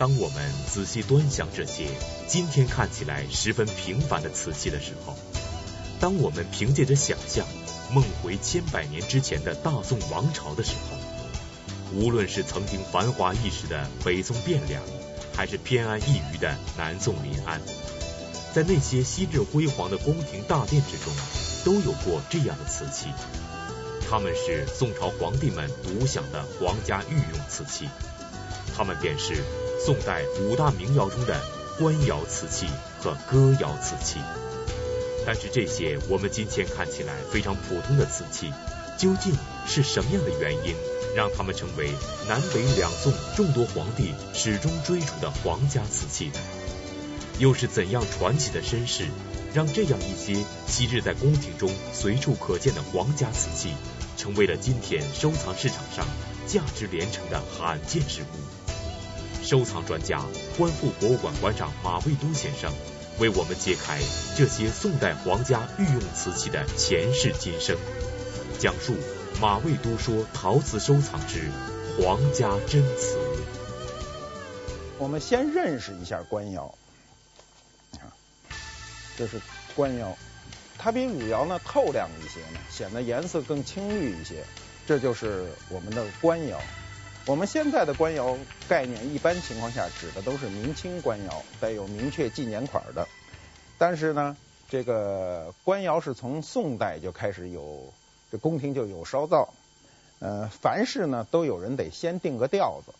当我们仔细端详这些今天看起来十分平凡的瓷器的时候，当我们凭借着想象梦回千百年之前的大宋王朝的时候，无论是曾经繁华一时的北宋汴梁，还是偏安一隅的南宋临安，在那些昔日辉煌的宫廷大殿之中，都有过这样的瓷器。它们是宋朝皇帝们独享的皇家御用瓷器，它们便是宋代五大名窑中的官窑瓷器和哥窑瓷器。但是这些我们今天看起来非常普通的瓷器，究竟是什么样的原因，让他们成为南北两宋众多皇帝始终追逐的皇家瓷器呢？又是怎样传奇的身世，让这样一些昔日在宫廷中随处可见的皇家瓷器，成为了今天收藏市场上价值连城的罕见之物？收藏专家、观复博物馆馆长马未都先生。为我们揭开这些宋代皇家御用瓷器的前世今生，讲述马未都说陶瓷收藏之皇家珍瓷。我们先认识一下官窑，啊，这是官窑，它比汝窑呢透亮一些呢，显得颜色更青绿一些。这就是我们的官窑。我们现在的官窑概念，一般情况下指的都是明清官窑，带有明确纪年款的。但是呢，这个官窑是从宋代就开始有，这宫廷就有烧造。呃，凡事呢都有人得先定个调子。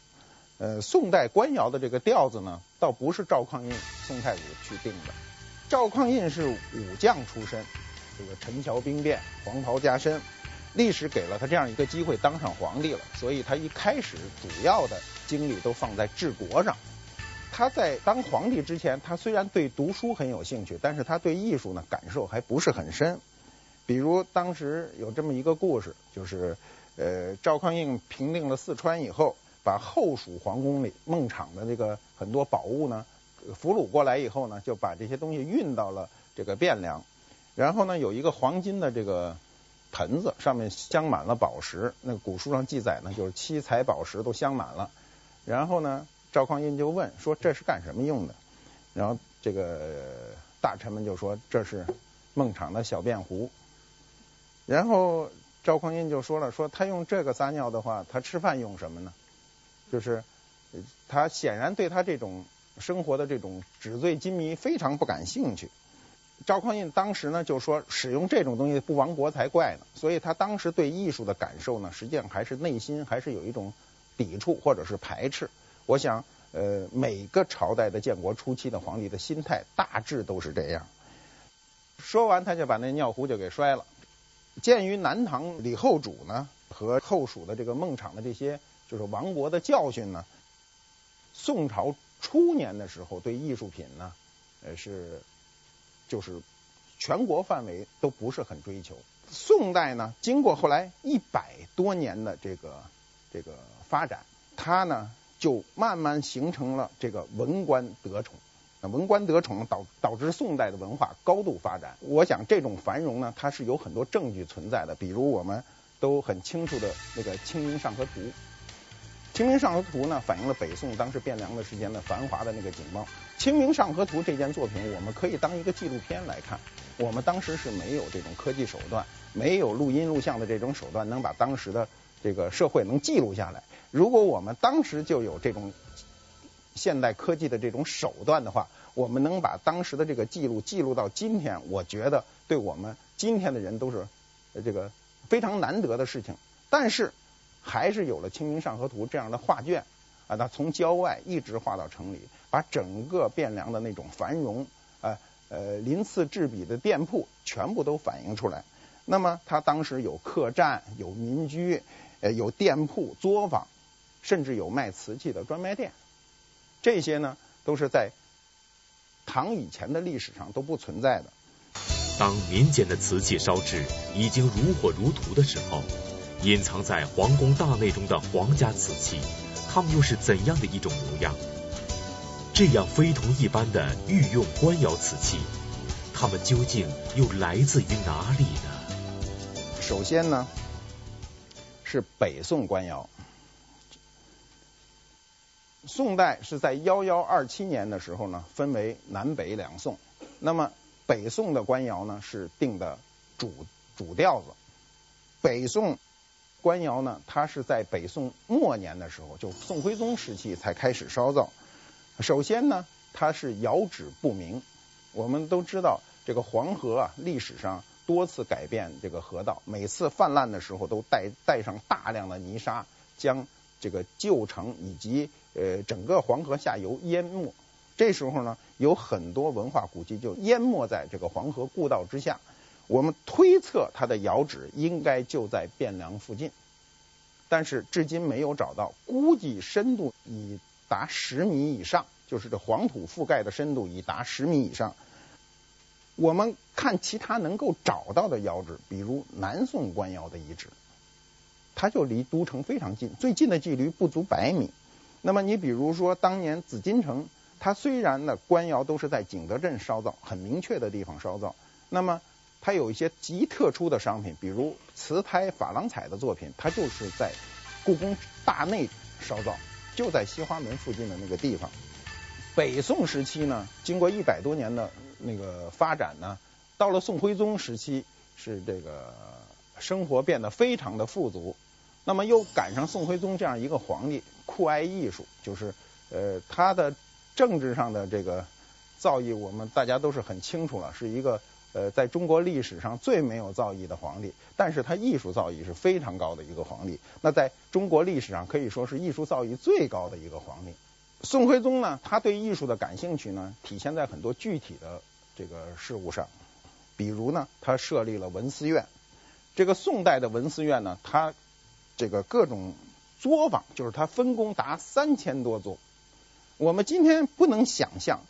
呃，宋代官窑的这个调子呢，倒不是赵匡胤宋太祖去定的。赵匡胤是武将出身，这个陈桥兵变，黄袍加身。历史给了他这样一个机会，当上皇帝了，所以他一开始主要的精力都放在治国上。他在当皇帝之前，他虽然对读书很有兴趣，但是他对艺术呢感受还不是很深。比如当时有这么一个故事，就是呃赵匡胤平定了四川以后，把后蜀皇宫里孟昶的这个很多宝物呢俘虏过来以后呢，就把这些东西运到了这个汴梁，然后呢有一个黄金的这个。盆子上面镶满了宝石，那个古书上记载呢，就是七彩宝石都镶满了。然后呢，赵匡胤就问说：“这是干什么用的？”然后这个大臣们就说：“这是孟昶的小便壶。”然后赵匡胤就说了：“说他用这个撒尿的话，他吃饭用什么呢？就是他显然对他这种生活的这种纸醉金迷非常不感兴趣。”赵匡胤当时呢就说，使用这种东西不亡国才怪呢，所以他当时对艺术的感受呢，实际上还是内心还是有一种抵触或者是排斥。我想，呃，每个朝代的建国初期的皇帝的心态大致都是这样。说完，他就把那尿壶就给摔了。鉴于南唐李后主呢和后蜀的这个孟昶的这些就是亡国的教训呢，宋朝初年的时候对艺术品呢，呃是。就是全国范围都不是很追求。宋代呢，经过后来一百多年的这个这个发展，它呢就慢慢形成了这个文官得宠。那文官得宠导导致宋代的文化高度发展。我想这种繁荣呢，它是有很多证据存在的。比如我们都很清楚的那个《清明上河图》。《清明上河图》呢，反映了北宋当时汴梁的时间的繁华的那个景貌。《清明上河图》这件作品，我们可以当一个纪录片来看。我们当时是没有这种科技手段，没有录音录像的这种手段，能把当时的这个社会能记录下来。如果我们当时就有这种现代科技的这种手段的话，我们能把当时的这个记录记录到今天，我觉得对我们今天的人都是这个非常难得的事情。但是。还是有了《清明上河图》这样的画卷啊，它从郊外一直画到城里，把整个汴梁的那种繁荣呃呃鳞次栉比的店铺全部都反映出来。那么它当时有客栈、有民居、呃有店铺、作坊，甚至有卖瓷器的专卖店。这些呢都是在唐以前的历史上都不存在的。当民间的瓷器烧制已经如火如荼的时候。隐藏在皇宫大内中的皇家瓷器，它们又是怎样的一种模样？这样非同一般的御用官窑瓷器，它们究竟又来自于哪里呢？首先呢，是北宋官窑。宋代是在幺幺二七年的时候呢，分为南北两宋。那么北宋的官窑呢是定的主主调子。北宋官窑呢，它是在北宋末年的时候，就宋徽宗时期才开始烧造。首先呢，它是窑址不明。我们都知道，这个黄河啊，历史上多次改变这个河道，每次泛滥的时候都带带上大量的泥沙，将这个旧城以及呃整个黄河下游淹没。这时候呢，有很多文化古迹就淹没在这个黄河故道之下。我们推测它的窑址应该就在汴梁附近，但是至今没有找到，估计深度已达十米以上，就是这黄土覆盖的深度已达十米以上。我们看其他能够找到的窑址，比如南宋官窑的遗址。它就离都城非常近，最近的距离不足百米。那么你比如说当年紫禁城，它虽然呢官窑都是在景德镇烧造，很明确的地方烧造，那么它有一些极特殊的商品，比如瓷胎珐琅彩的作品，它就是在故宫大内烧造，就在西花门附近的那个地方。北宋时期呢，经过一百多年的那个发展呢，到了宋徽宗时期是这个生活变得非常的富足。那么又赶上宋徽宗这样一个皇帝酷爱艺术，就是呃他的政治上的这个造诣，我们大家都是很清楚了，是一个呃在中国历史上最没有造诣的皇帝。但是他艺术造诣是非常高的一个皇帝，那在中国历史上可以说是艺术造诣最高的一个皇帝。宋徽宗呢，他对艺术的感兴趣呢，体现在很多具体的这个事物上，比如呢，他设立了文思院。这个宋代的文思院呢，它这个各种作坊，就是它分工达三千多座。我们今天不能想象，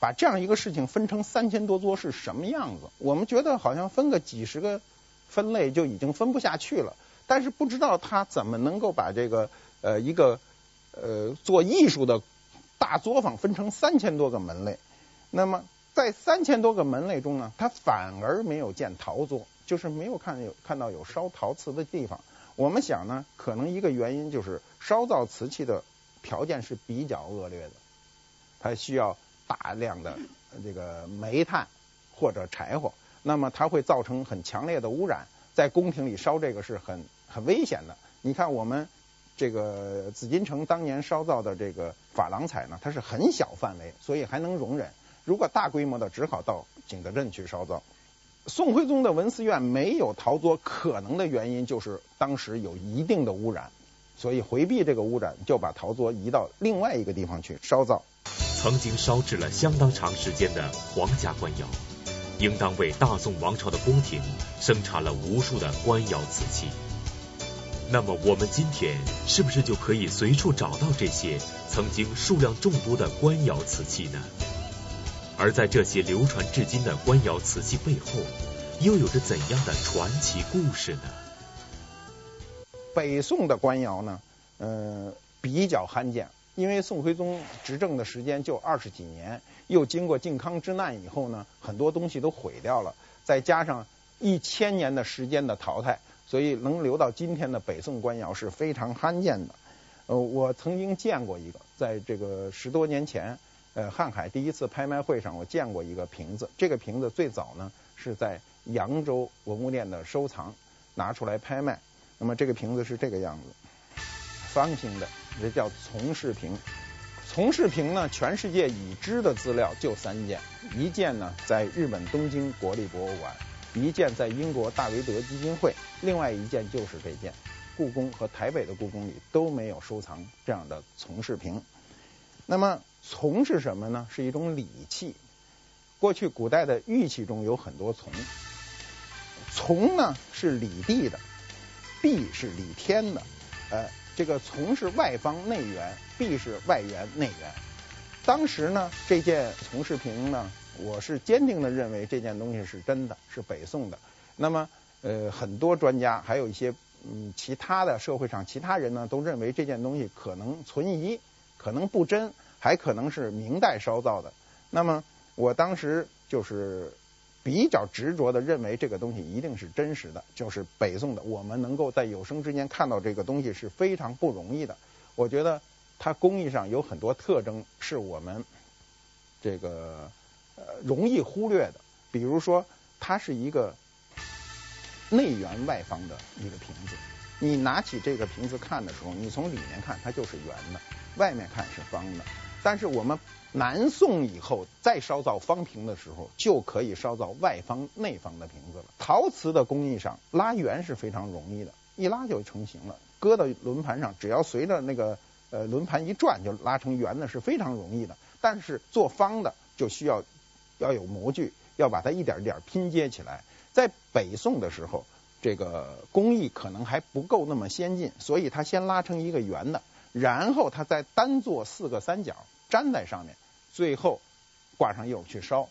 把这样一个事情分成三千多桌是什么样子。我们觉得好像分个几十个分类就已经分不下去了。但是不知道他怎么能够把这个呃一个呃做艺术的大作坊分成三千多个门类。那么在三千多个门类中呢，他反而没有见陶作，就是没有看有看到有烧陶瓷的地方。我们想呢，可能一个原因就是烧造瓷器的条件是比较恶劣的，它需要大量的这个煤炭或者柴火，那么它会造成很强烈的污染，在宫廷里烧这个是很很危险的。你看我们这个紫禁城当年烧造的这个珐琅彩呢，它是很小范围，所以还能容忍。如果大规模的，只好到景德镇去烧造。宋徽宗的文思院没有陶作，可能的原因就是当时有一定的污染，所以回避这个污染，就把陶作移到另外一个地方去烧造。曾经烧制了相当长时间的皇家官窑，应当为大宋王朝的宫廷生产了无数的官窑瓷器。那么我们今天是不是就可以随处找到这些曾经数量众多的官窑瓷器呢？而在这些流传至今的官窑瓷器背后，又有着怎样的传奇故事呢？北宋的官窑呢，呃，比较罕见，因为宋徽宗执政的时间就二十几年，又经过靖康之难以后呢，很多东西都毁掉了，再加上一千年的时间的淘汰，所以能留到今天的北宋官窑是非常罕见的。呃，我曾经见过一个，在这个十多年前。呃，瀚海第一次拍卖会上，我见过一个瓶子。这个瓶子最早呢是在扬州文物店的收藏，拿出来拍卖。那么这个瓶子是这个样子，方形的，这叫从氏瓶。从氏瓶呢，全世界已知的资料就三件，一件呢在日本东京国立博物馆，一件在英国大维德基金会，另外一件就是这件。故宫和台北的故宫里都没有收藏这样的从氏瓶。那么。从是什么呢？是一种礼器。过去古代的玉器中有很多从，从呢是礼地的，璧是礼天的。呃，这个从是外方内圆，必是外圆内圆。当时呢，这件从氏瓶呢，我是坚定的认为这件东西是真的，是北宋的。那么，呃，很多专家还有一些嗯其他的社会上其他人呢，都认为这件东西可能存疑，可能不真。还可能是明代烧造的，那么我当时就是比较执着的认为这个东西一定是真实的，就是北宋的。我们能够在有生之年看到这个东西是非常不容易的。我觉得它工艺上有很多特征是我们这个呃容易忽略的，比如说它是一个内圆外方的一个瓶子。你拿起这个瓶子看的时候，你从里面看它就是圆的，外面看是方的。但是我们南宋以后再烧造方瓶的时候，就可以烧造外方内方的瓶子了。陶瓷的工艺上拉圆是非常容易的，一拉就成型了，搁到轮盘上，只要随着那个呃轮盘一转就拉成圆的，是非常容易的。但是做方的就需要要有模具，要把它一点一点拼接起来。在北宋的时候，这个工艺可能还不够那么先进，所以它先拉成一个圆的，然后它再单做四个三角粘在上面，最后挂上釉去烧。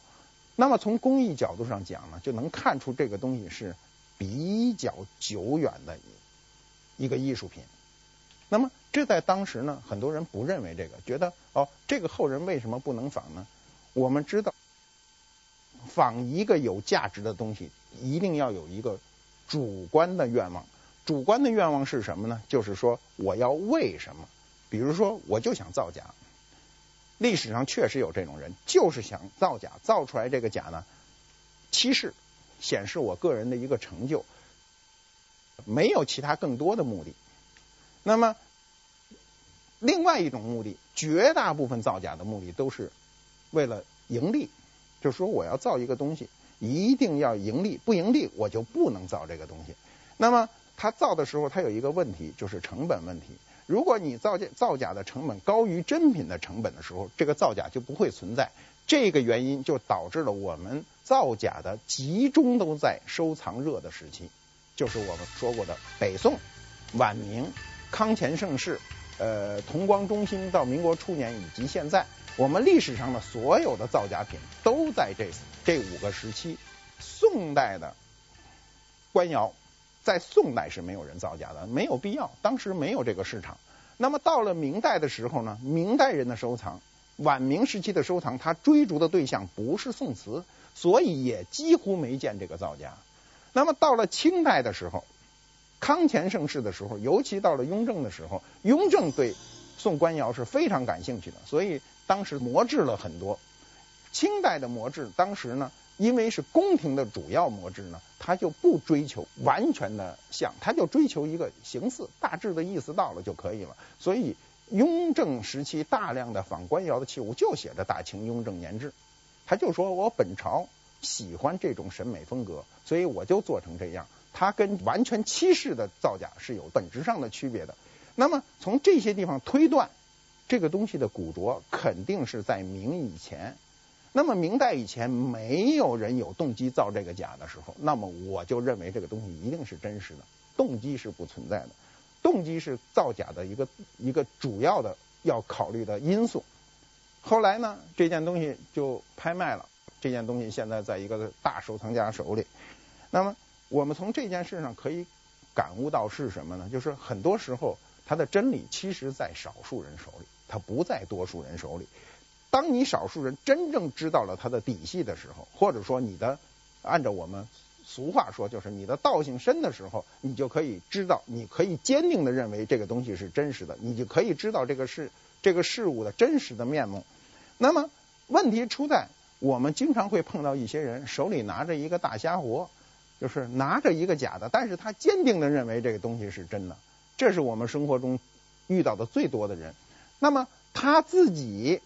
那么从工艺角度上讲呢，就能看出这个东西是比较久远的一个艺术品。那么这在当时呢，很多人不认为这个，觉得哦，这个后人为什么不能仿呢？我们知道，仿一个有价值的东西，一定要有一个。主观的愿望，主观的愿望是什么呢？就是说我要为什么？比如说，我就想造假。历史上确实有这种人，就是想造假，造出来这个假呢，欺世，显示我个人的一个成就，没有其他更多的目的。那么，另外一种目的，绝大部分造假的目的都是为了盈利，就是说我要造一个东西。一定要盈利，不盈利我就不能造这个东西。那么他造的时候，他有一个问题，就是成本问题。如果你造假造假的成本高于真品的成本的时候，这个造假就不会存在。这个原因就导致了我们造假的集中都在收藏热的时期，就是我们说过的北宋、晚明、康乾盛世、呃同光中兴到民国初年以及现在。我们历史上的所有的造假品都在这这五个时期。宋代的官窑，在宋代是没有人造假的，没有必要，当时没有这个市场。那么到了明代的时候呢，明代人的收藏，晚明时期的收藏，他追逐的对象不是宋瓷，所以也几乎没见这个造假。那么到了清代的时候，康乾盛世的时候，尤其到了雍正的时候，雍正对宋官窑是非常感兴趣的，所以。当时模制了很多，清代的模制，当时呢，因为是宫廷的主要模制呢，他就不追求完全的像，他就追求一个形似，大致的意思到了就可以了。所以雍正时期大量的仿官窑的器物就写着“大清雍正年制”，他就说我本朝喜欢这种审美风格，所以我就做成这样。它跟完全欺世的造假是有本质上的区别的。那么从这些地方推断。这个东西的古拙肯定是在明以前，那么明代以前没有人有动机造这个假的时候，那么我就认为这个东西一定是真实的，动机是不存在的，动机是造假的一个一个主要的要考虑的因素。后来呢，这件东西就拍卖了，这件东西现在在一个大收藏家手里。那么我们从这件事上可以感悟到是什么呢？就是很多时候它的真理其实在少数人手里。它不在多数人手里。当你少数人真正知道了它的底细的时候，或者说你的按照我们俗话说，就是你的道行深的时候，你就可以知道，你可以坚定的认为这个东西是真实的，你就可以知道这个事这个事物的真实的面目。那么问题出在我们经常会碰到一些人手里拿着一个大虾活，就是拿着一个假的，但是他坚定的认为这个东西是真的。这是我们生活中遇到的最多的人。那么他自己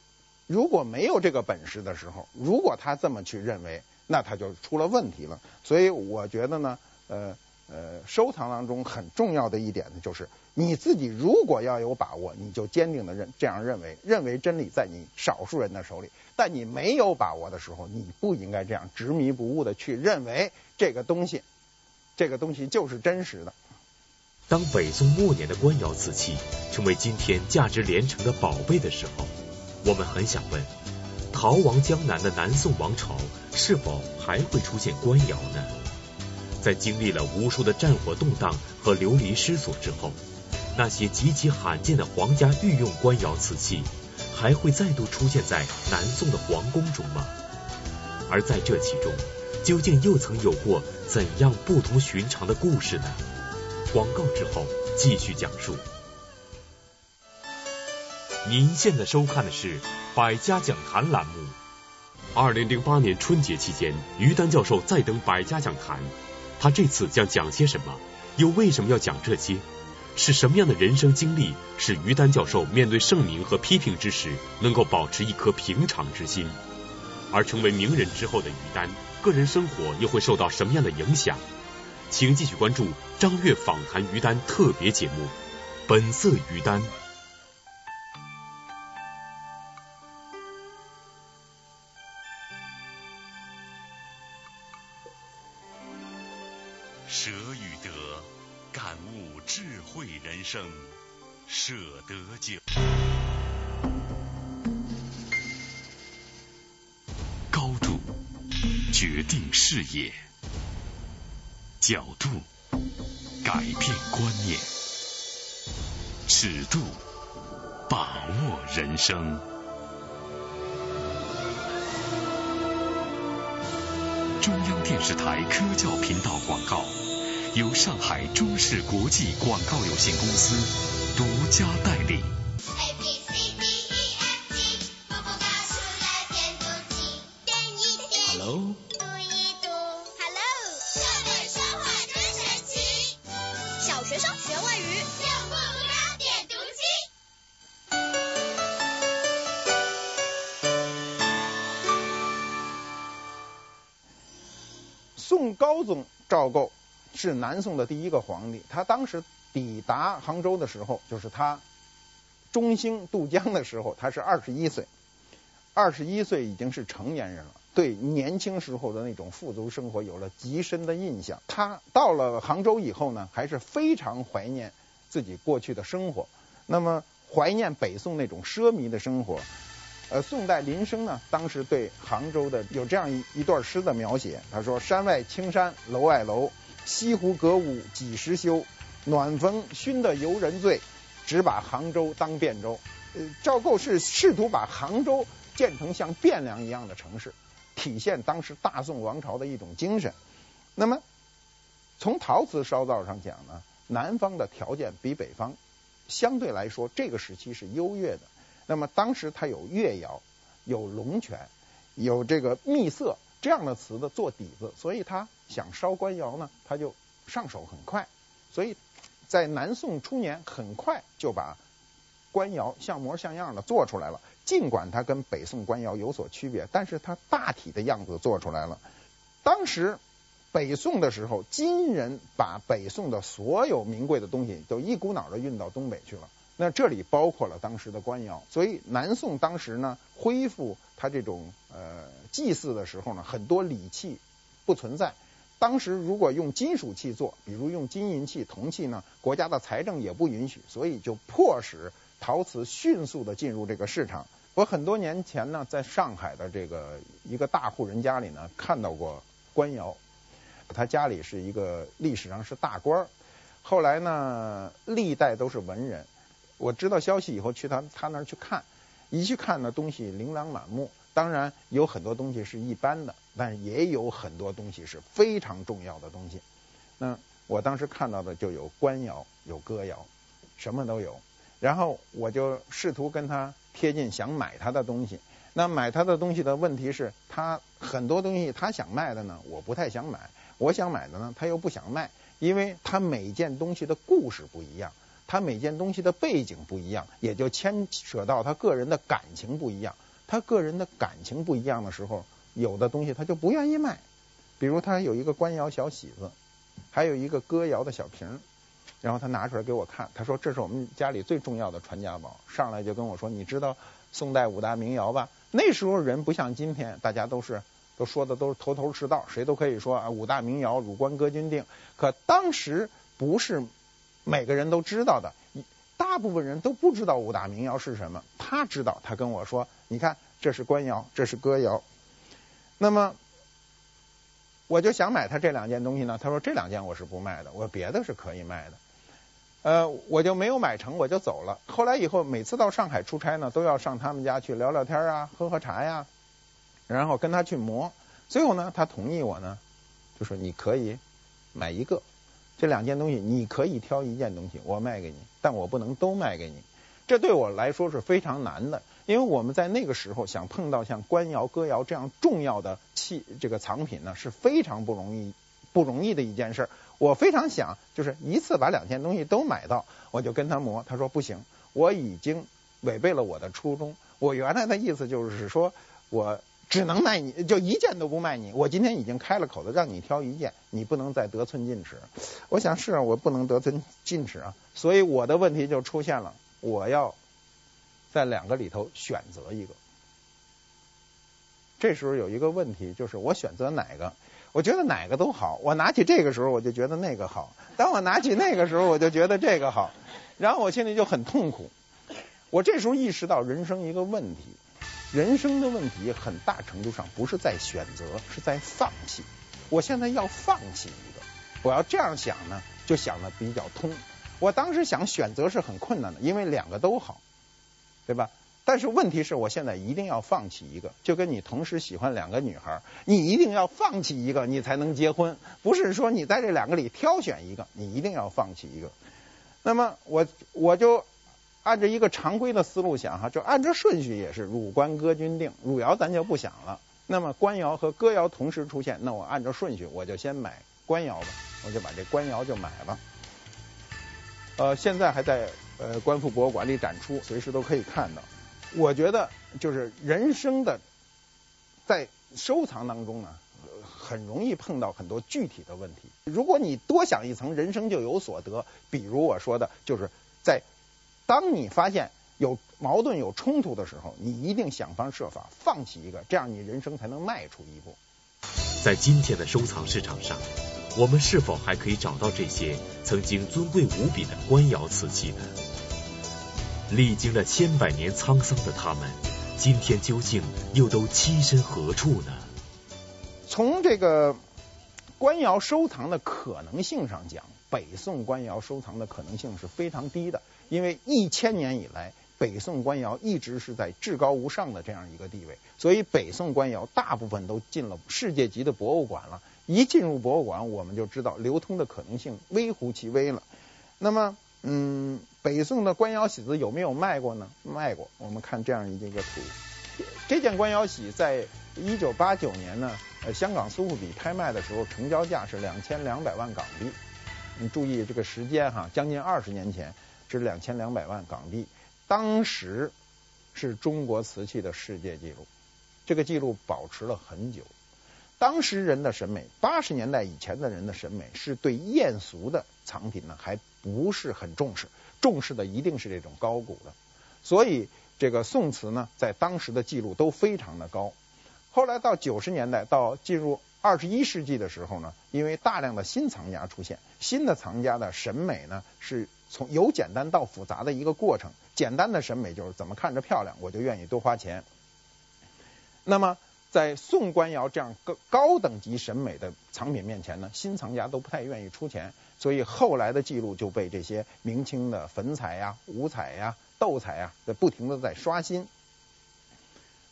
如果没有这个本事的时候，如果他这么去认为，那他就出了问题了。所以我觉得呢，呃呃，收藏当中很重要的一点呢，就是你自己如果要有把握，你就坚定的认这样认为，认为真理在你少数人的手里。但你没有把握的时候，你不应该这样执迷不悟的去认为这个东西，这个东西就是真实的。当北宋末年的官窑瓷器成为今天价值连城的宝贝的时候，我们很想问：逃亡江南的南宋王朝是否还会出现官窑呢？在经历了无数的战火动荡和流离失所之后，那些极其罕见的皇家御用官窑瓷器还会再度出现在南宋的皇宫中吗？而在这其中，究竟又曾有过怎样不同寻常的故事呢？广告之后继续讲述。您现在收看的是《百家讲坛》栏目。二零零八年春节期间，于丹教授再登《百家讲坛》，他这次将讲些什么？又为什么要讲这些？是什么样的人生经历，使于丹教授面对盛名和批评之时，能够保持一颗平常之心？而成为名人之后的于丹，个人生活又会受到什么样的影响？请继续关注张悦访谈于丹特别节目《本色于丹》。决定视野，角度改变观念，尺度把握人生。中央电视台科教频道广告。由上海中视国际广告有限公司独家代理。宋高宗赵构。是南宋的第一个皇帝，他当时抵达杭州的时候，就是他中兴渡江的时候，他是二十一岁，二十一岁已经是成年人了，对年轻时候的那种富足生活有了极深的印象。他到了杭州以后呢，还是非常怀念自己过去的生活，那么怀念北宋那种奢靡的生活。呃，宋代林升呢，当时对杭州的有这样一一段诗的描写，他说：“山外青山楼外楼。”西湖歌舞几时休？暖风熏得游人醉，只把杭州当汴州。呃，赵构是试图把杭州建成像汴梁一样的城市，体现当时大宋王朝的一种精神。那么，从陶瓷烧造上讲呢，南方的条件比北方相对来说这个时期是优越的。那么当时它有越窑，有龙泉，有这个秘色。这样的瓷的做底子，所以他想烧官窑呢，他就上手很快。所以在南宋初年，很快就把官窑像模像样的做出来了。尽管它跟北宋官窑有所区别，但是它大体的样子做出来了。当时北宋的时候，金人把北宋的所有名贵的东西都一股脑的运到东北去了。那这里包括了当时的官窑，所以南宋当时呢，恢复它这种呃祭祀的时候呢，很多礼器不存在。当时如果用金属器做，比如用金银器、铜器呢，国家的财政也不允许，所以就迫使陶瓷迅速的进入这个市场。我很多年前呢，在上海的这个一个大户人家里呢，看到过官窑，他家里是一个历史上是大官儿，后来呢，历代都是文人。我知道消息以后去他他那儿去看，一去看呢，东西琳琅满目，当然有很多东西是一般的，但也有很多东西是非常重要的东西。那我当时看到的就有官窑，有歌窑，什么都有。然后我就试图跟他贴近，想买他的东西。那买他的东西的问题是，他很多东西他想卖的呢，我不太想买；我想买的呢，他又不想卖，因为他每件东西的故事不一样。他每件东西的背景不一样，也就牵扯到他个人的感情不一样。他个人的感情不一样的时候，有的东西他就不愿意卖。比如他有一个官窑小喜子，还有一个歌窑的小瓶，然后他拿出来给我看，他说这是我们家里最重要的传家宝。上来就跟我说，你知道宋代五大名窑吧？那时候人不像今天，大家都是都说的都是头头是道，谁都可以说啊五大名窑，汝官哥钧定。可当时不是。每个人都知道的，大部分人都不知道五大名窑是什么。他知道，他跟我说：“你看，这是官窑，这是歌窑。”那么，我就想买他这两件东西呢。他说：“这两件我是不卖的，我别的是可以卖的。”呃，我就没有买成，我就走了。后来以后，每次到上海出差呢，都要上他们家去聊聊天啊，喝喝茶呀，然后跟他去磨。最后呢，他同意我呢，就说你可以买一个。这两件东西你可以挑一件东西，我卖给你，但我不能都卖给你。这对我来说是非常难的，因为我们在那个时候想碰到像官窑、歌窑这样重要的器这个藏品呢，是非常不容易不容易的一件事。我非常想就是一次把两件东西都买到，我就跟他磨，他说不行，我已经违背了我的初衷。我原来的意思就是说我。只能卖你，就一件都不卖你。我今天已经开了口子，让你挑一件，你不能再得寸进尺。我想是啊，我不能得寸进尺啊，所以我的问题就出现了，我要在两个里头选择一个。这时候有一个问题，就是我选择哪个？我觉得哪个都好。我拿起这个时候，我就觉得那个好；当我拿起那个时候，我就觉得这个好。然后我心里就很痛苦。我这时候意识到人生一个问题。人生的问题很大程度上不是在选择，是在放弃。我现在要放弃一个，我要这样想呢，就想的比较通。我当时想选择是很困难的，因为两个都好，对吧？但是问题是我现在一定要放弃一个，就跟你同时喜欢两个女孩，你一定要放弃一个，你才能结婚。不是说你在这两个里挑选一个，你一定要放弃一个。那么我我就。按照一个常规的思路想哈，就按照顺序也是汝官歌均定，汝窑咱就不想了。那么官窑和歌窑同时出现，那我按照顺序我就先买官窑吧，我就把这官窑就买了。呃，现在还在呃官府博物馆里展出，随时都可以看到。我觉得就是人生的在收藏当中呢，很容易碰到很多具体的问题。如果你多想一层，人生就有所得。比如我说的，就是在。当你发现有矛盾、有冲突的时候，你一定想方设法放弃一个，这样你人生才能迈出一步。在今天的收藏市场上，我们是否还可以找到这些曾经尊贵无比的官窑瓷器呢？历经了千百年沧桑的他们，今天究竟又都栖身何处呢？从这个官窑收藏的可能性上讲，北宋官窑收藏的可能性是非常低的。因为一千年以来，北宋官窑一直是在至高无上的这样一个地位，所以北宋官窑大部分都进了世界级的博物馆了。一进入博物馆，我们就知道流通的可能性微乎其微了。那么，嗯，北宋的官窑喜子有没有卖过呢？卖过。我们看这样一个图，这件官窑喜在一九八九年呢，呃，香港苏富比拍卖的时候，成交价是两千两百万港币。你注意这个时间哈，将近二十年前。是两千两百万港币，当时是中国瓷器的世界纪录，这个纪录保持了很久。当时人的审美，八十年代以前的人的审美是对艳俗的藏品呢，还不是很重视，重视的一定是这种高古的。所以这个宋瓷呢，在当时的记录都非常的高。后来到九十年代，到进入二十一世纪的时候呢，因为大量的新藏家出现，新的藏家的审美呢是。从由简单到复杂的一个过程，简单的审美就是怎么看着漂亮，我就愿意多花钱。那么在宋官窑这样高高等级审美的藏品面前呢，新藏家都不太愿意出钱，所以后来的记录就被这些明清的粉彩呀、五彩呀、斗彩呀，在不停的在刷新。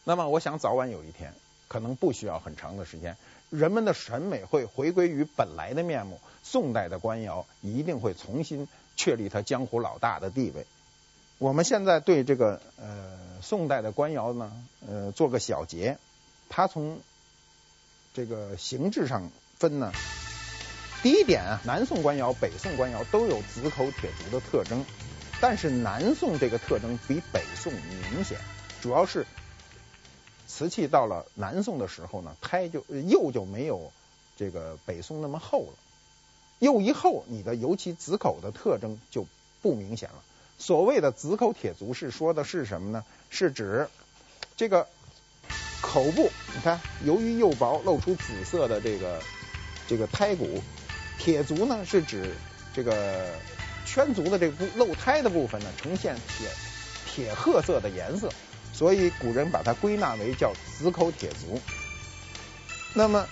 那么我想早晚有一天，可能不需要很长的时间，人们的审美会回归于本来的面目，宋代的官窑一定会重新。确立他江湖老大的地位。我们现在对这个呃宋代的官窑呢，呃做个小结。它从这个形制上分呢，第一点啊，南宋官窑、北宋官窑都有紫口铁足的特征，但是南宋这个特征比北宋明显，主要是瓷器到了南宋的时候呢，胎就釉就没有这个北宋那么厚了。釉一厚，你的尤其紫口的特征就不明显了。所谓的紫口铁足是说的是什么呢？是指这个口部，你看，由于釉薄，露出紫色的这个这个胎骨。铁足呢，是指这个圈足的这部露胎的部分呢，呈现铁铁褐色的颜色，所以古人把它归纳为叫紫口铁足。那么。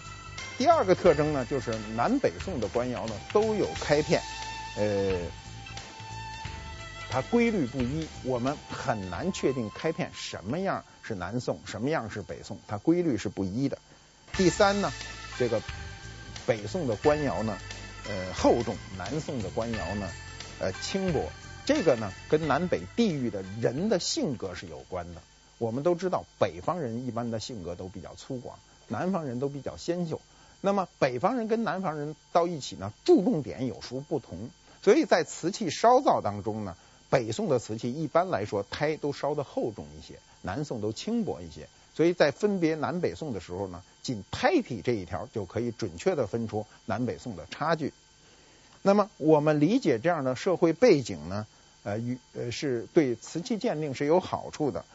第二个特征呢，就是南北宋的官窑呢都有开片，呃，它规律不一，我们很难确定开片什么样是南宋，什么样是北宋，它规律是不一的。第三呢，这个北宋的官窑呢，呃，厚重；南宋的官窑呢，呃，轻薄。这个呢，跟南北地域的人的性格是有关的。我们都知道，北方人一般的性格都比较粗犷，南方人都比较纤秀。那么北方人跟南方人到一起呢，注重点有时不同。所以在瓷器烧造当中呢，北宋的瓷器一般来说胎都烧得厚重一些，南宋都轻薄一些。所以在分别南北宋的时候呢，仅胎体这一条就可以准确地分出南北宋的差距。那么我们理解这样的社会背景呢，呃，与呃是对瓷器鉴定是有好处的。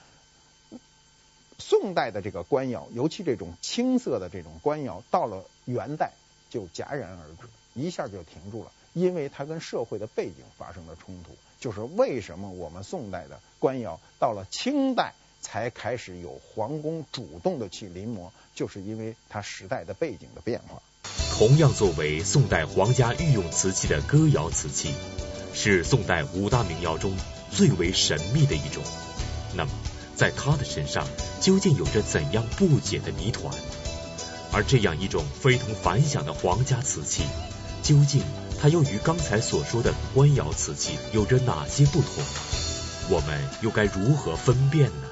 宋代的这个官窑，尤其这种青色的这种官窑，到了元代就戛然而止，一下就停住了，因为它跟社会的背景发生了冲突。就是为什么我们宋代的官窑到了清代才开始有皇宫主动的去临摹，就是因为它时代的背景的变化。同样作为宋代皇家御用瓷器的歌窑瓷器，是宋代五大名窑中最为神秘的一种。那么，在他的身上究竟有着怎样不解的谜团？而这样一种非同凡响的皇家瓷器，究竟它又与刚才所说的官窑瓷器有着哪些不同？我们又该如何分辨呢？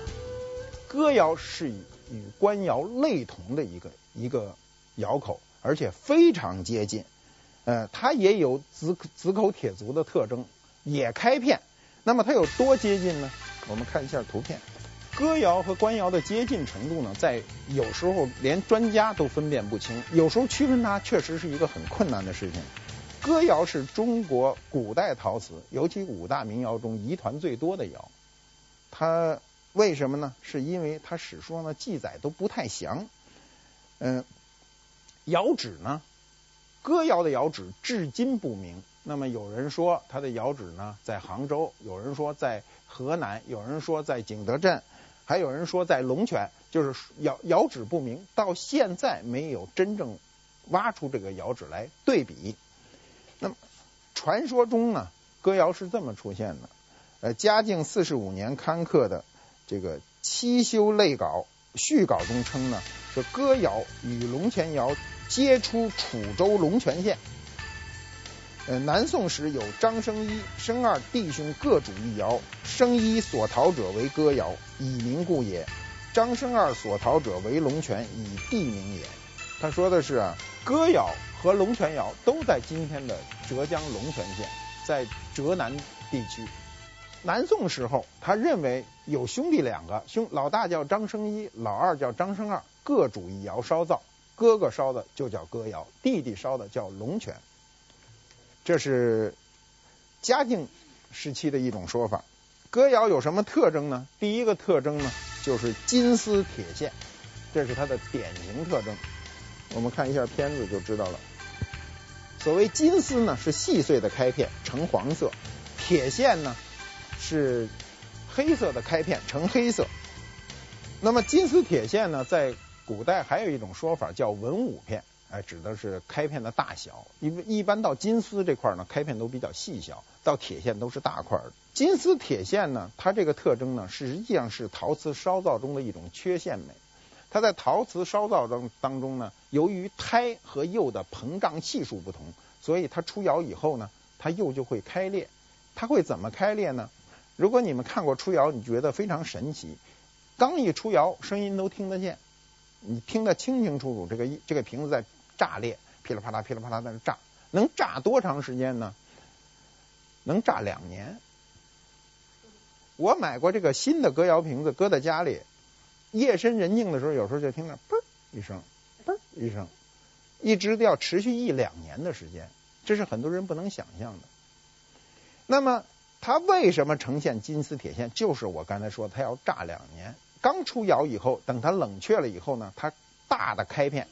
歌窑是与与官窑类同的一个一个窑口，而且非常接近。呃，它也有紫紫口铁足的特征，也开片。那么它有多接近呢？我们看一下图片。歌窑和官窑的接近程度呢，在有时候连专家都分辨不清，有时候区分它确实是一个很困难的事情。歌窑是中国古代陶瓷，尤其五大名窑中遗传最多的窑。它为什么呢？是因为它史书上的记载都不太详。嗯，窑址呢，歌窑的窑址至今不明。那么有人说它的窑址呢在杭州，有人说在河南，有人说在景德镇。还有人说在龙泉，就是窑窑址不明，到现在没有真正挖出这个窑址来对比。那么传说中呢，歌窑是这么出现的：呃，嘉靖四十五年刊刻的这个《七修类稿》序稿中称呢，说歌窑与龙泉窑皆出楚州龙泉县。呃，南宋时有张生一、生二弟兄各主一窑，生一所陶者为歌窑，以名故也；张生二所陶者为龙泉，以地名也。他说的是啊，歌窑和龙泉窑都在今天的浙江龙泉县，在浙南地区。南宋时候，他认为有兄弟两个，兄老大叫张生一，老二叫张生二，各主一窑烧造，哥哥烧的就叫歌窑，弟弟烧的叫龙泉。这是嘉靖时期的一种说法。歌窑有什么特征呢？第一个特征呢，就是金丝铁线，这是它的典型特征。我们看一下片子就知道了。所谓金丝呢，是细碎的开片，呈黄色；铁线呢，是黑色的开片，呈黑色。那么金丝铁线呢，在古代还有一种说法叫文武片。哎，指的是开片的大小，因为一般到金丝这块呢，开片都比较细小；到铁线都是大块的。金丝铁线呢，它这个特征呢，实际上是陶瓷烧造中的一种缺陷美。它在陶瓷烧造当当中呢，由于胎和釉的膨胀系数不同，所以它出窑以后呢，它釉就会开裂。它会怎么开裂呢？如果你们看过出窑，你觉得非常神奇。刚一出窑，声音都听得见，你听得清清楚楚，这个这个瓶子在。炸裂，噼里啪啦，噼里啪啦在那炸，能炸多长时间呢？能炸两年。我买过这个新的歌窑瓶子，搁在家里，夜深人静的时候，有时候就听到嘣一声，嘣一声，一直要持续一两年的时间，这是很多人不能想象的。那么它为什么呈现金丝铁线？就是我刚才说，它要炸两年。刚出窑以后，等它冷却了以后呢，它大的开片。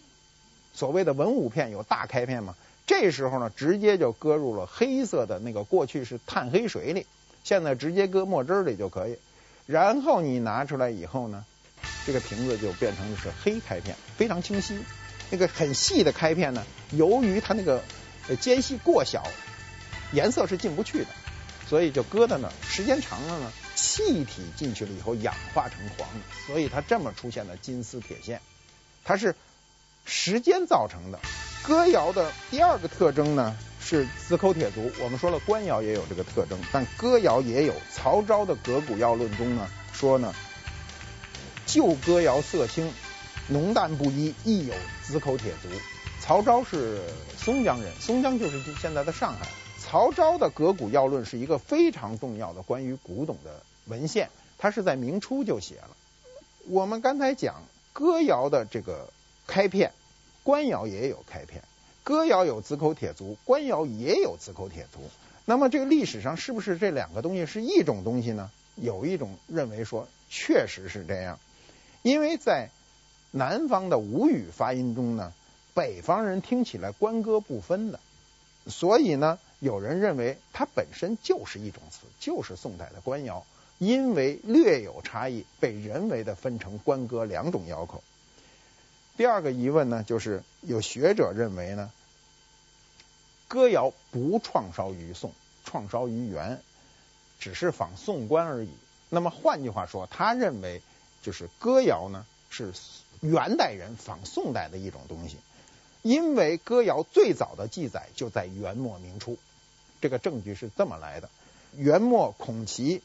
所谓的文武片有大开片嘛？这时候呢，直接就搁入了黑色的那个过去是炭黑水里，现在直接搁墨汁里就可以。然后你拿出来以后呢，这个瓶子就变成是黑开片，非常清晰。那个很细的开片呢，由于它那个间隙过小，颜色是进不去的，所以就搁在那儿。时间长了呢，气体进去了以后氧化成黄，所以它这么出现了金丝铁线，它是。时间造成的。歌谣的第二个特征呢，是子口铁足。我们说了，官窑也有这个特征，但歌窑也有。曹昭的《革古要论》中呢说呢，旧歌窑色青，浓淡不一，亦有子口铁足。曹昭是松江人，松江就是现在的上海。曹昭的《革古要论》是一个非常重要的关于古董的文献，他是在明初就写了。我们刚才讲歌窑的这个开片，官窑也有开片。歌窑有子口铁足，官窑也有子口铁足。那么这个历史上是不是这两个东西是一种东西呢？有一种认为说确实是这样，因为在南方的吴语发音中呢，北方人听起来官歌不分的，所以呢。有人认为它本身就是一种词，就是宋代的官窑，因为略有差异，被人为的分成官歌两种窑口。第二个疑问呢，就是有学者认为呢，歌窑不创烧于宋，创烧于元，只是仿宋官而已。那么换句话说，他认为就是歌窑呢是元代人仿宋代的一种东西，因为歌窑最早的记载就在元末明初。这个证据是这么来的：元末孔祺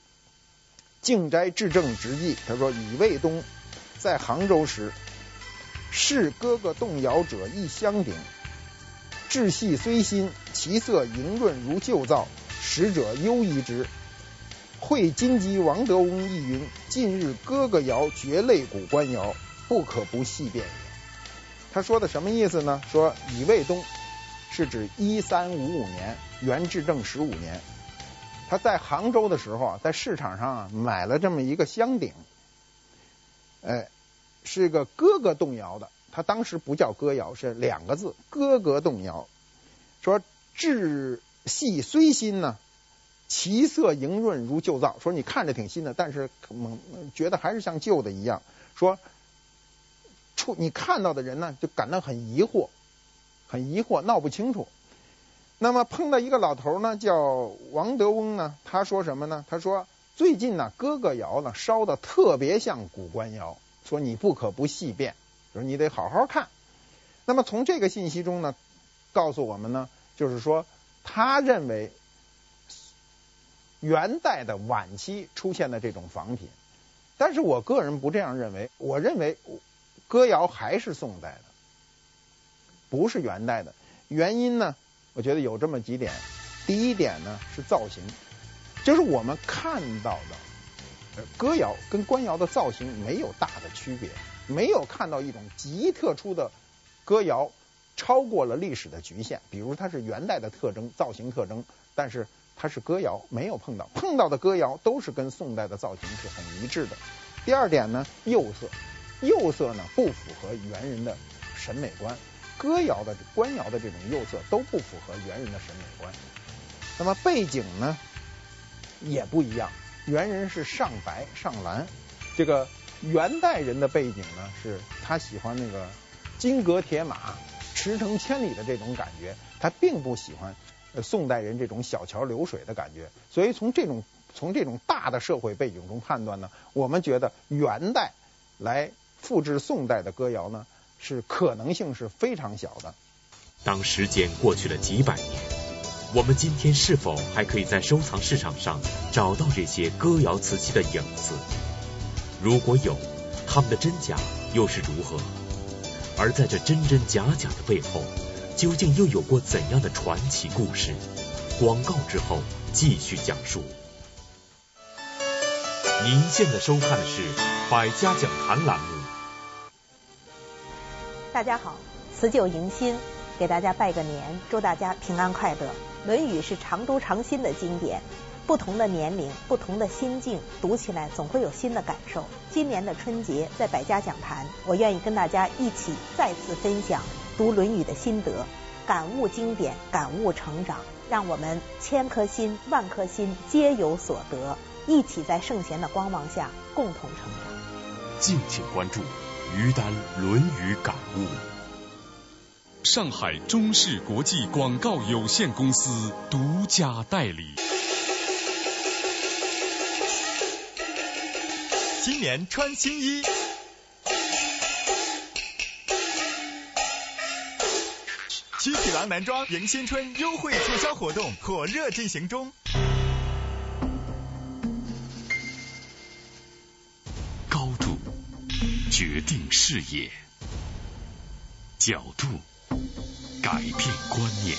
靖斋至正直记，他说乙未冬在杭州时，是哥哥动摇者一箱鼎，制细虽新，其色莹润如旧造，使者忧疑之。会金鸡王德翁亦云：近日哥哥窑绝类古官窑，不可不细辨也。他说的什么意思呢？说乙未冬。是指一三五五年，元至正十五年，他在杭州的时候啊，在市场上啊买了这么一个香鼎，哎，是一个哥哥动摇的，他当时不叫歌窑，是两个字，哥哥动摇。说制细虽新呢，其色莹润如旧造。说你看着挺新的，但是猛觉得还是像旧的一样。说出你看到的人呢，就感到很疑惑。很疑惑，闹不清楚。那么碰到一个老头呢，叫王德翁呢，他说什么呢？他说最近呢，哥哥窑呢烧的特别像古官窑，说你不可不细辨，说你得好好看。那么从这个信息中呢，告诉我们呢，就是说他认为元代的晚期出现的这种仿品，但是我个人不这样认为，我认为歌窑还是宋代的。不是元代的，原因呢，我觉得有这么几点。第一点呢是造型，就是我们看到的歌窑跟官窑的造型没有大的区别，没有看到一种极特殊的歌窑超过了历史的局限。比如它是元代的特征，造型特征，但是它是歌窑，没有碰到，碰到的歌窑都是跟宋代的造型是很一致的。第二点呢，釉色，釉色呢不符合元人的审美观。歌窑的官窑的这种釉色都不符合元人的审美观，那么背景呢也不一样，元人是上白上蓝，这个元代人的背景呢是他喜欢那个金戈铁马、驰骋千里的这种感觉，他并不喜欢宋代人这种小桥流水的感觉，所以从这种从这种大的社会背景中判断呢，我们觉得元代来复制宋代的歌谣呢。是可能性是非常小的。当时间过去了几百年，我们今天是否还可以在收藏市场上找到这些歌窑瓷器的影子？如果有，它们的真假又是如何？而在这真真假假的背后，究竟又有过怎样的传奇故事？广告之后继续讲述。您现在收看的是《百家讲坛》栏目。大家好，辞旧迎新，给大家拜个年，祝大家平安快乐。《论语》是常读常新的经典，不同的年龄、不同的心境，读起来总会有新的感受。今年的春节，在百家讲坛，我愿意跟大家一起再次分享读《论语》的心得，感悟经典，感悟成长，让我们千颗心、万颗心皆有所得，一起在圣贤的光芒下共同成长。敬请关注。于丹《论语》感悟。上海中视国际广告有限公司独家代理。新年穿新衣，七匹狼男装迎新春优惠促销活动火热进行中。高度决定视野，角度改变观念，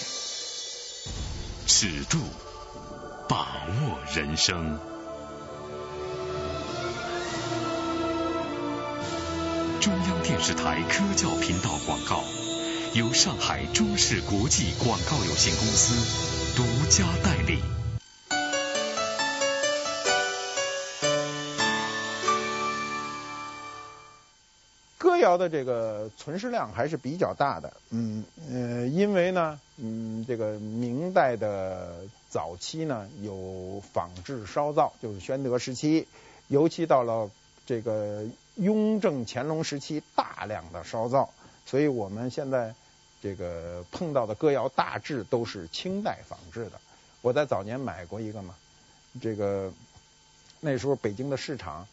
尺度把握人生。中央电视台科教频道广告，由上海中视国际广告有限公司独家代理。窑的这个存世量还是比较大的，嗯呃，因为呢，嗯，这个明代的早期呢有仿制烧造，就是宣德时期，尤其到了这个。雍正、乾隆时期大量的烧造，所以我们现在这个碰到的歌谣大致都是清代仿制的。我在早年买过一个嘛，这个那时候北京的市场，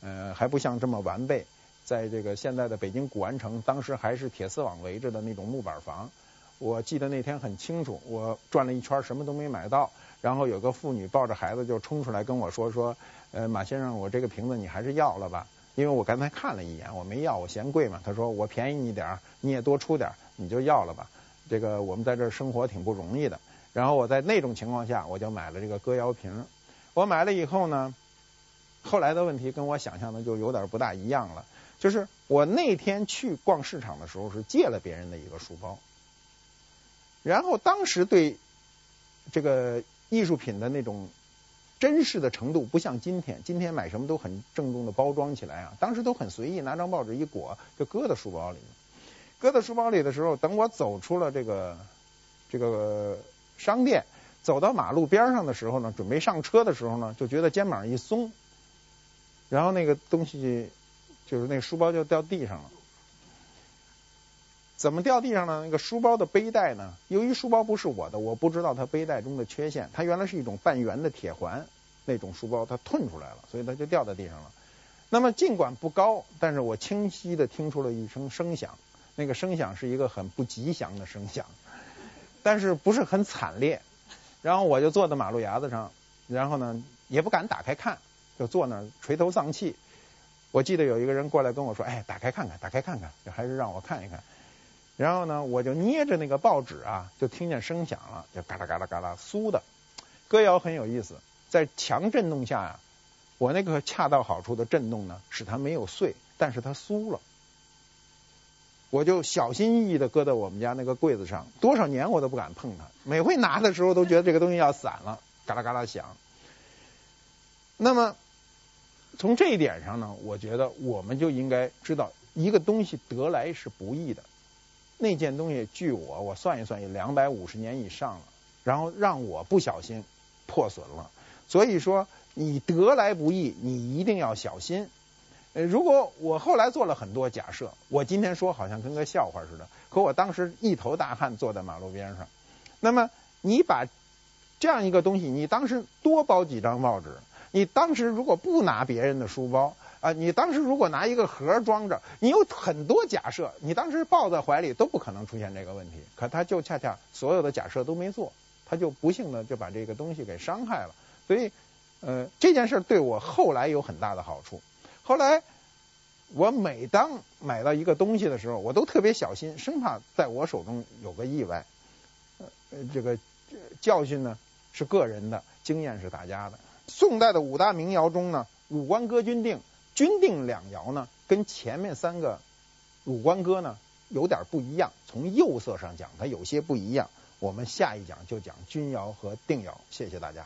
呃还不像这么完备，在这个现在的北京古玩城，当时还是铁丝网围着的那种木板房。我记得那天很清楚，我转了一圈什么都没买到，然后有个妇女抱着孩子就冲出来跟我说说，呃马先生，我这个瓶子你还是要了吧。因为我刚才看了一眼，我没要，我嫌贵嘛。他说我便宜你点，你也多出点，你就要了吧。这个我们在这儿生活挺不容易的。然后我在那种情况下，我就买了这个歌谣瓶。我买了以后呢，后来的问题跟我想象的就有点不大一样了。就是我那天去逛市场的时候是借了别人的一个书包，然后当时对这个艺术品的那种。珍视的程度不像今天，今天买什么都很郑重的包装起来啊，当时都很随意，拿张报纸一裹就搁在书包里。搁在书包里的时候，等我走出了这个这个商店，走到马路边上的时候呢，准备上车的时候呢，就觉得肩膀一松，然后那个东西就是那书包就掉地上了。怎么掉地上呢？那个书包的背带呢？由于书包不是我的，我不知道它背带中的缺陷。它原来是一种半圆的铁环，那种书包它褪出来了，所以它就掉在地上了。那么尽管不高，但是我清晰的听出了一声声响，那个声响是一个很不吉祥的声响，但是不是很惨烈。然后我就坐在马路牙子上，然后呢也不敢打开看，就坐那垂头丧气。我记得有一个人过来跟我说：“哎，打开看看，打开看看。”就还是让我看一看。然后呢，我就捏着那个报纸啊，就听见声响了，就嘎啦嘎啦嘎啦酥的。歌谣很有意思，在强震动下呀，我那个恰到好处的震动呢，使它没有碎，但是它酥了。我就小心翼翼的搁在我们家那个柜子上，多少年我都不敢碰它。每回拿的时候都觉得这个东西要散了，嘎啦嘎啦响。那么从这一点上呢，我觉得我们就应该知道，一个东西得来是不易的。那件东西，据我我算一算，也两百五十年以上了。然后让我不小心破损了，所以说你得来不易，你一定要小心。呃，如果我后来做了很多假设，我今天说好像跟个笑话似的，可我当时一头大汗坐在马路边上。那么你把这样一个东西，你当时多包几张报纸，你当时如果不拿别人的书包。啊，你当时如果拿一个盒装着，你有很多假设，你当时抱在怀里都不可能出现这个问题。可他就恰恰所有的假设都没做，他就不幸的就把这个东西给伤害了。所以，呃，这件事对我后来有很大的好处。后来，我每当买到一个东西的时候，我都特别小心，生怕在我手中有个意外。呃，这个教训呢是个人的，经验是大家的。宋代的五大名谣中呢，《鲁关歌》君定。钧定两谣呢，跟前面三个鲁关歌呢有点不一样。从釉色上讲，它有些不一样。我们下一讲就讲君谣和定谣。谢谢大家。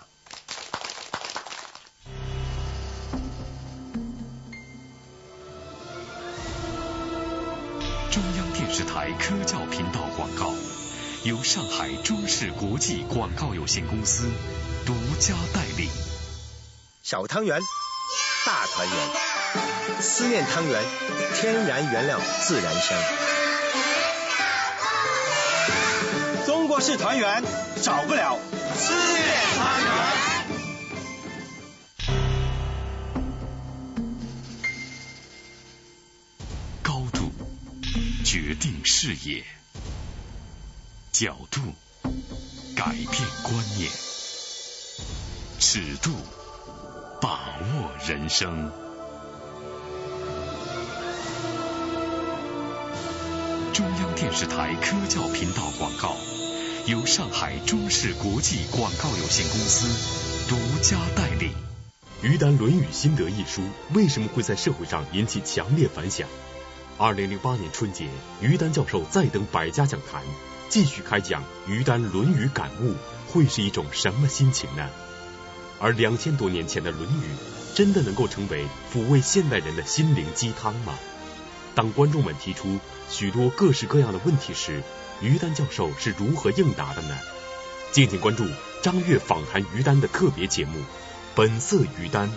中央电视台科教频道广告，由上海中视国际广告有限公司独家代理。小汤圆，大团圆。思念汤圆，天然原料自然香。中国式团圆少不了思念汤圆。高度决定视野，角度，改变观念，尺度，把握人生。中央电视台科教频道广告，由上海中视国际广告有限公司独家代理。于丹《论语心得》一书为什么会在社会上引起强烈反响？二零零八年春节，于丹教授再登百家讲坛，继续开讲于丹《论语感悟》，会是一种什么心情呢？而两千多年前的《论语》，真的能够成为抚慰现代人的心灵鸡汤吗？当观众们提出许多各式各样的问题时，于丹教授是如何应答的呢？敬请关注张悦访谈于丹的特别节目《本色于丹》。